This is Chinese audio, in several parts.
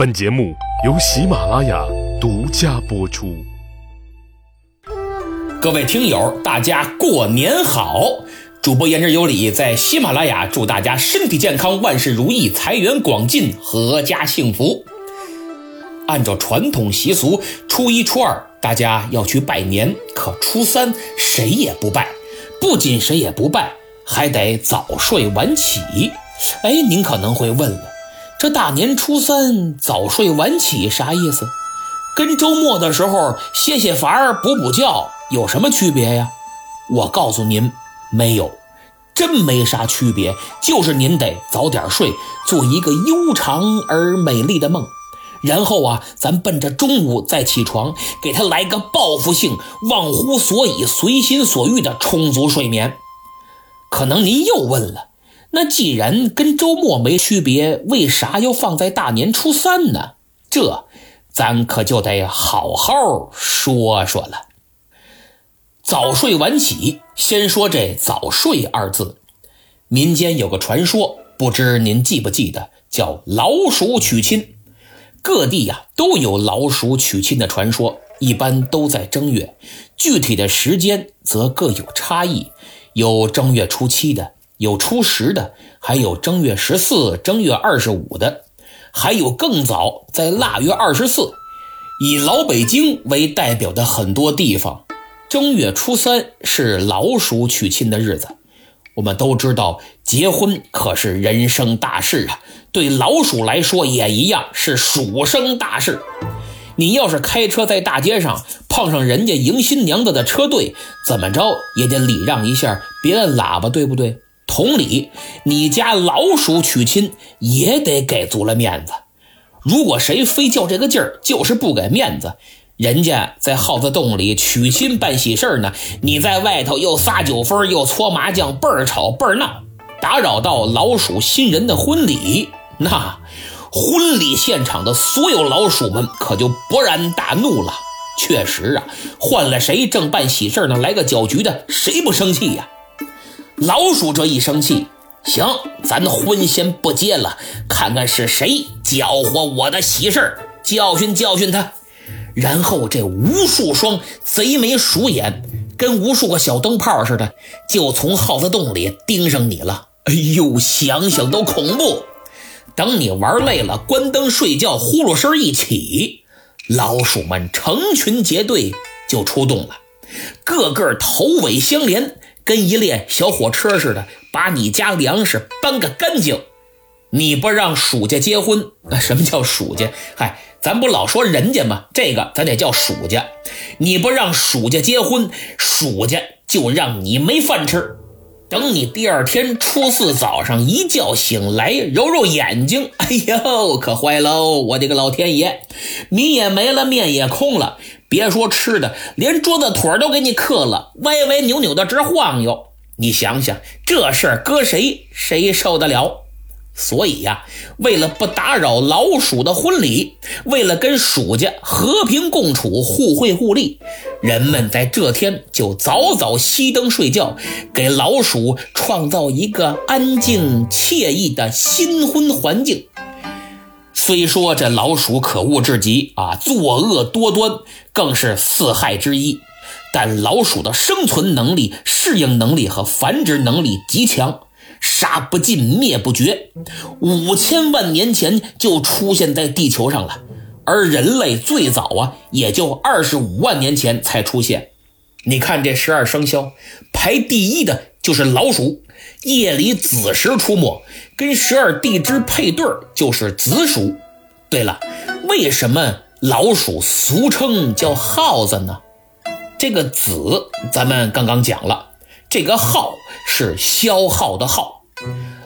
本节目由喜马拉雅独家播出。各位听友，大家过年好！主播言之有理，在喜马拉雅祝大家身体健康，万事如意，财源广进，阖家幸福。按照传统习俗，初一、初二大家要去拜年，可初三谁也不拜。不仅谁也不拜，还得早睡晚起。哎，您可能会问了。这大年初三早睡晚起啥意思？跟周末的时候歇歇乏儿、补补觉有什么区别呀？我告诉您，没有，真没啥区别，就是您得早点睡，做一个悠长而美丽的梦，然后啊，咱奔着中午再起床，给他来个报复性、忘乎所以、随心所欲的充足睡眠。可能您又问了。那既然跟周末没区别，为啥要放在大年初三呢？这咱可就得好好说说了。早睡晚起，先说这“早睡”二字。民间有个传说，不知您记不记得，叫老鼠娶亲。各地呀都有老鼠娶亲的传说，一般都在正月，具体的时间则各有差异，有正月初七的。有初十的，还有正月十四、正月二十五的，还有更早，在腊月二十四。以老北京为代表的很多地方，正月初三是老鼠娶亲的日子。我们都知道，结婚可是人生大事啊，对老鼠来说也一样是鼠生大事。你要是开车在大街上碰上人家迎新娘子的车队，怎么着也得礼让一下，别按喇叭，对不对？同理，你家老鼠娶亲也得给足了面子。如果谁非较这个劲儿，就是不给面子，人家在耗子洞里娶亲办喜事儿呢，你在外头又撒酒疯又搓麻将，倍儿吵倍儿闹，打扰到老鼠新人的婚礼，那婚礼现场的所有老鼠们可就勃然大怒了。确实啊，换了谁正办喜事呢，来个搅局的，谁不生气呀？老鼠这一生气，行，咱婚先不结了，看看是谁搅和我的喜事教训教训他。然后这无数双贼眉鼠眼，跟无数个小灯泡似的，就从耗子洞里盯上你了。哎呦，想想都恐怖。等你玩累了，关灯睡觉，呼噜声一起，老鼠们成群结队就出动了，个个头尾相连。跟一列小火车似的，把你家粮食搬个干净。你不让属家结婚，什么叫属家？嗨，咱不老说人家吗？这个咱得叫属家。你不让属家结婚，属家就让你没饭吃。等你第二天初四早上一觉醒来，揉揉眼睛，哎呦，可坏喽！我的个老天爷，米也没了，面也空了，别说吃的，连桌子腿都给你磕了，歪歪扭扭的直晃悠。你想想，这事儿搁谁谁受得了？所以呀，为了不打扰老鼠的婚礼，为了跟鼠家和平共处、互惠互利，人们在这天就早早熄灯睡觉，给老鼠创造一个安静惬意的新婚环境。虽说这老鼠可恶至极啊，作恶多端，更是四害之一，但老鼠的生存能力、适应能力和繁殖能力极强。杀不尽，灭不绝，五千万年前就出现在地球上了，而人类最早啊，也就二十五万年前才出现。你看这十二生肖排第一的就是老鼠，夜里子时出没，跟十二地支配对就是子鼠。对了，为什么老鼠俗称叫耗子呢？这个子咱们刚刚讲了。这个耗是消耗的耗，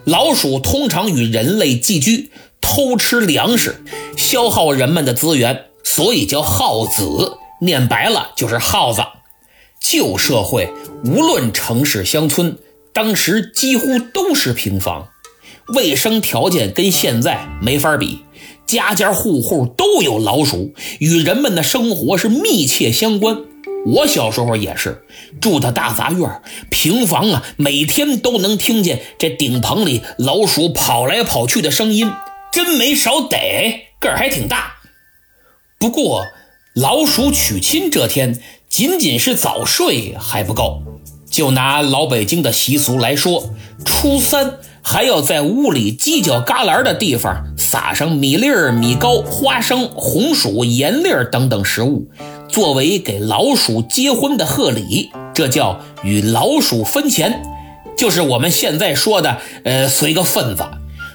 老鼠通常与人类寄居，偷吃粮食，消耗人们的资源，所以叫耗子。念白了就是耗子。旧社会无论城市乡村，当时几乎都是平房，卫生条件跟现在没法比，家家户户都有老鼠，与人们的生活是密切相关。我小时候也是住的大杂院平房啊，每天都能听见这顶棚里老鼠跑来跑去的声音，真没少逮。个儿还挺大。不过，老鼠娶亲这天仅仅是早睡还不够，就拿老北京的习俗来说，初三还要在屋里犄角旮旯的地方撒上米粒儿、米糕、花生、红薯、盐粒儿等等食物，作为给老鼠结婚的贺礼，这叫与老鼠分钱，就是我们现在说的，呃，随个份子。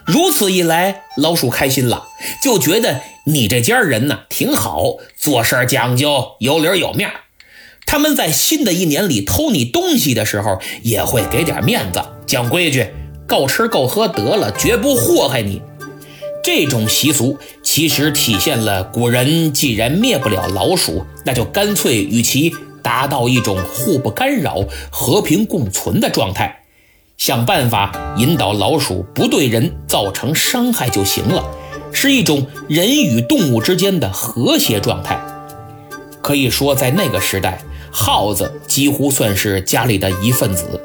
如此一来，老鼠开心了，就觉得你这家人呢挺好，做事讲究，有理有面他们在新的一年里偷你东西的时候，也会给点面子，讲规矩，够吃够喝得了，绝不祸害你。这种习俗其实体现了古人既然灭不了老鼠，那就干脆与其达到一种互不干扰、和平共存的状态。想办法引导老鼠不对人造成伤害就行了，是一种人与动物之间的和谐状态。可以说，在那个时代，耗子几乎算是家里的一份子。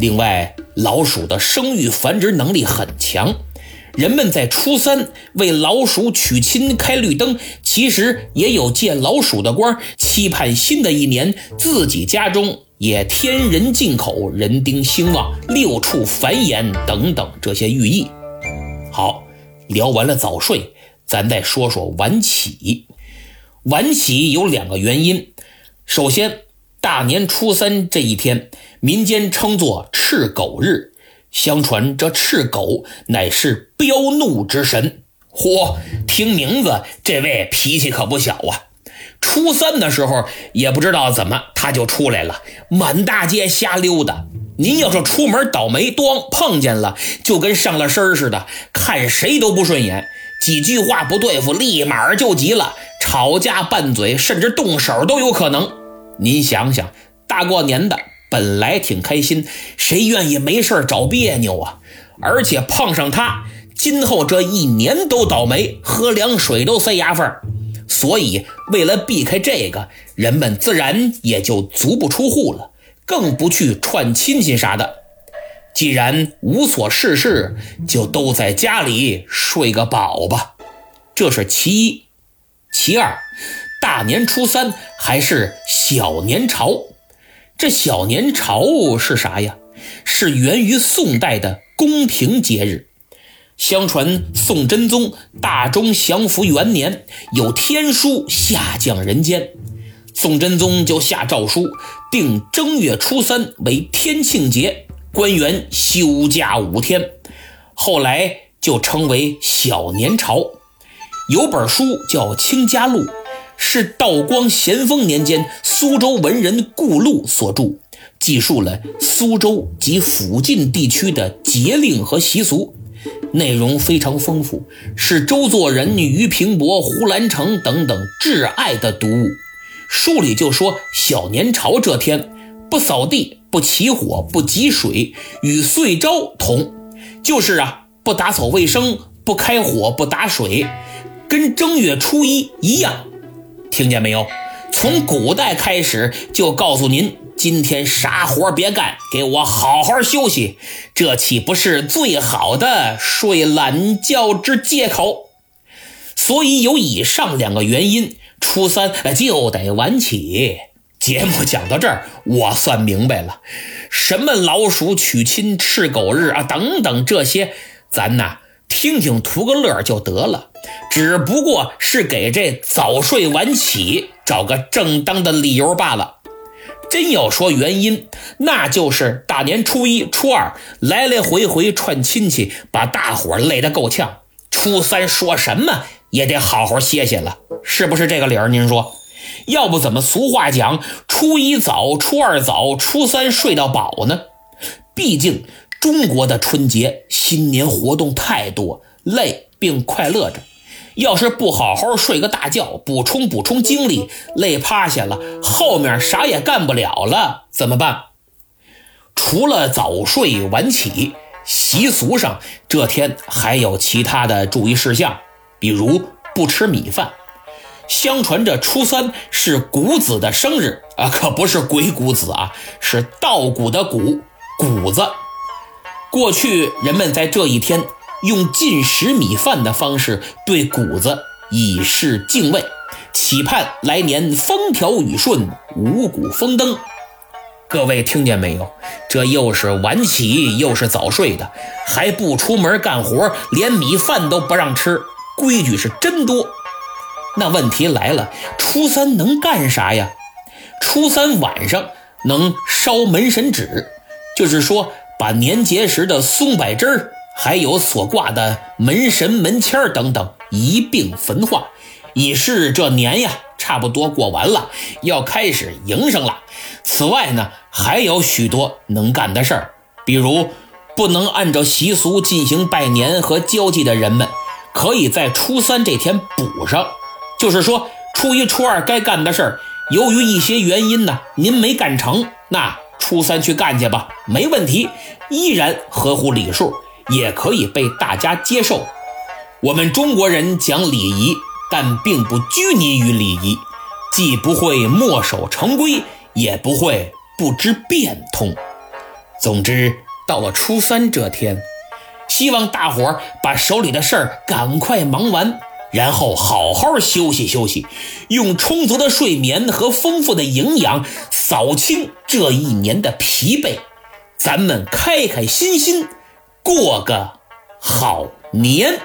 另外，老鼠的生育繁殖能力很强，人们在初三为老鼠娶亲开绿灯，其实也有借老鼠的光，期盼新的一年自己家中。也天人进口、人丁兴旺、六畜繁衍等等这些寓意。好，聊完了早睡，咱再说说晚起。晚起有两个原因。首先，大年初三这一天，民间称作赤狗日。相传这赤狗乃是彪怒之神。嚯，听名字，这位脾气可不小啊。初三的时候，也不知道怎么他就出来了，满大街瞎溜达。您要是出门倒霉，咣碰见了，就跟上了身似的，看谁都不顺眼，几句话不对付，立马就急了，吵架拌嘴，甚至动手都有可能。您想想，大过年的本来挺开心，谁愿意没事找别扭啊？而且碰上他，今后这一年都倒霉，喝凉水都塞牙缝。所以，为了避开这个，人们自然也就足不出户了，更不去串亲戚啥的。既然无所事事，就都在家里睡个饱吧。这是其一。其二，大年初三还是小年朝。这小年朝是啥呀？是源于宋代的宫廷节日。相传宋真宗大中祥符元年有天书下降人间，宋真宗就下诏书定正月初三为天庆节，官员休假五天，后来就称为小年朝。有本书叫《清嘉录》，是道光咸丰年间苏州文人顾禄所著，记述了苏州及附近地区的节令和习俗。内容非常丰富，是周作人、俞平伯、胡兰成等等挚爱的读物。书里就说，小年朝这天不扫地、不起火、不积水，与岁朝同，就是啊，不打扫卫生、不开火、不打水，跟正月初一一样。听见没有？从古代开始就告诉您。今天啥活别干，给我好好休息，这岂不是最好的睡懒觉之借口？所以有以上两个原因，初三就得晚起。节目讲到这儿，我算明白了，什么老鼠娶亲、赤狗日啊等等这些，咱呐听听图个乐就得了，只不过是给这早睡晚起找个正当的理由罢了。真要说原因，那就是大年初一、初二来来回回串亲戚，把大伙累得够呛。初三说什么也得好好歇歇了，是不是这个理儿？您说，要不怎么俗话讲“初一早，初二早，初三睡到饱”呢？毕竟中国的春节新年活动太多，累并快乐着。要是不好好睡个大觉，补充补充精力，累趴下了，后面啥也干不了了，怎么办？除了早睡晚起，习俗上这天还有其他的注意事项，比如不吃米饭。相传这初三是谷子的生日啊，可不是鬼谷子啊，是稻谷的谷谷子。过去人们在这一天。用进食米饭的方式对谷子以示敬畏，期盼来年风调雨顺，五谷丰登。各位听见没有？这又是晚起又是早睡的，还不出门干活，连米饭都不让吃，规矩是真多。那问题来了，初三能干啥呀？初三晚上能烧门神纸，就是说把年节时的松柏枝儿，还有所挂的门神门签儿等等一并焚化，以示这年呀差不多过完了，要开始迎上了。此外呢，还有许多能干的事儿，比如不能按照习俗进行拜年和交际的人们，可以在初三这天补上。就是说，初一、初二该干的事儿，由于一些原因呢，您没干成，那初三去干去吧，没问题，依然合乎礼数，也可以被大家接受。我们中国人讲礼仪，但并不拘泥于礼仪，既不会墨守成规，也不会不知变通。总之，到了初三这天，希望大伙儿把手里的事儿赶快忙完。然后好好休息休息，用充足的睡眠和丰富的营养扫清这一年的疲惫，咱们开开心心过个好年。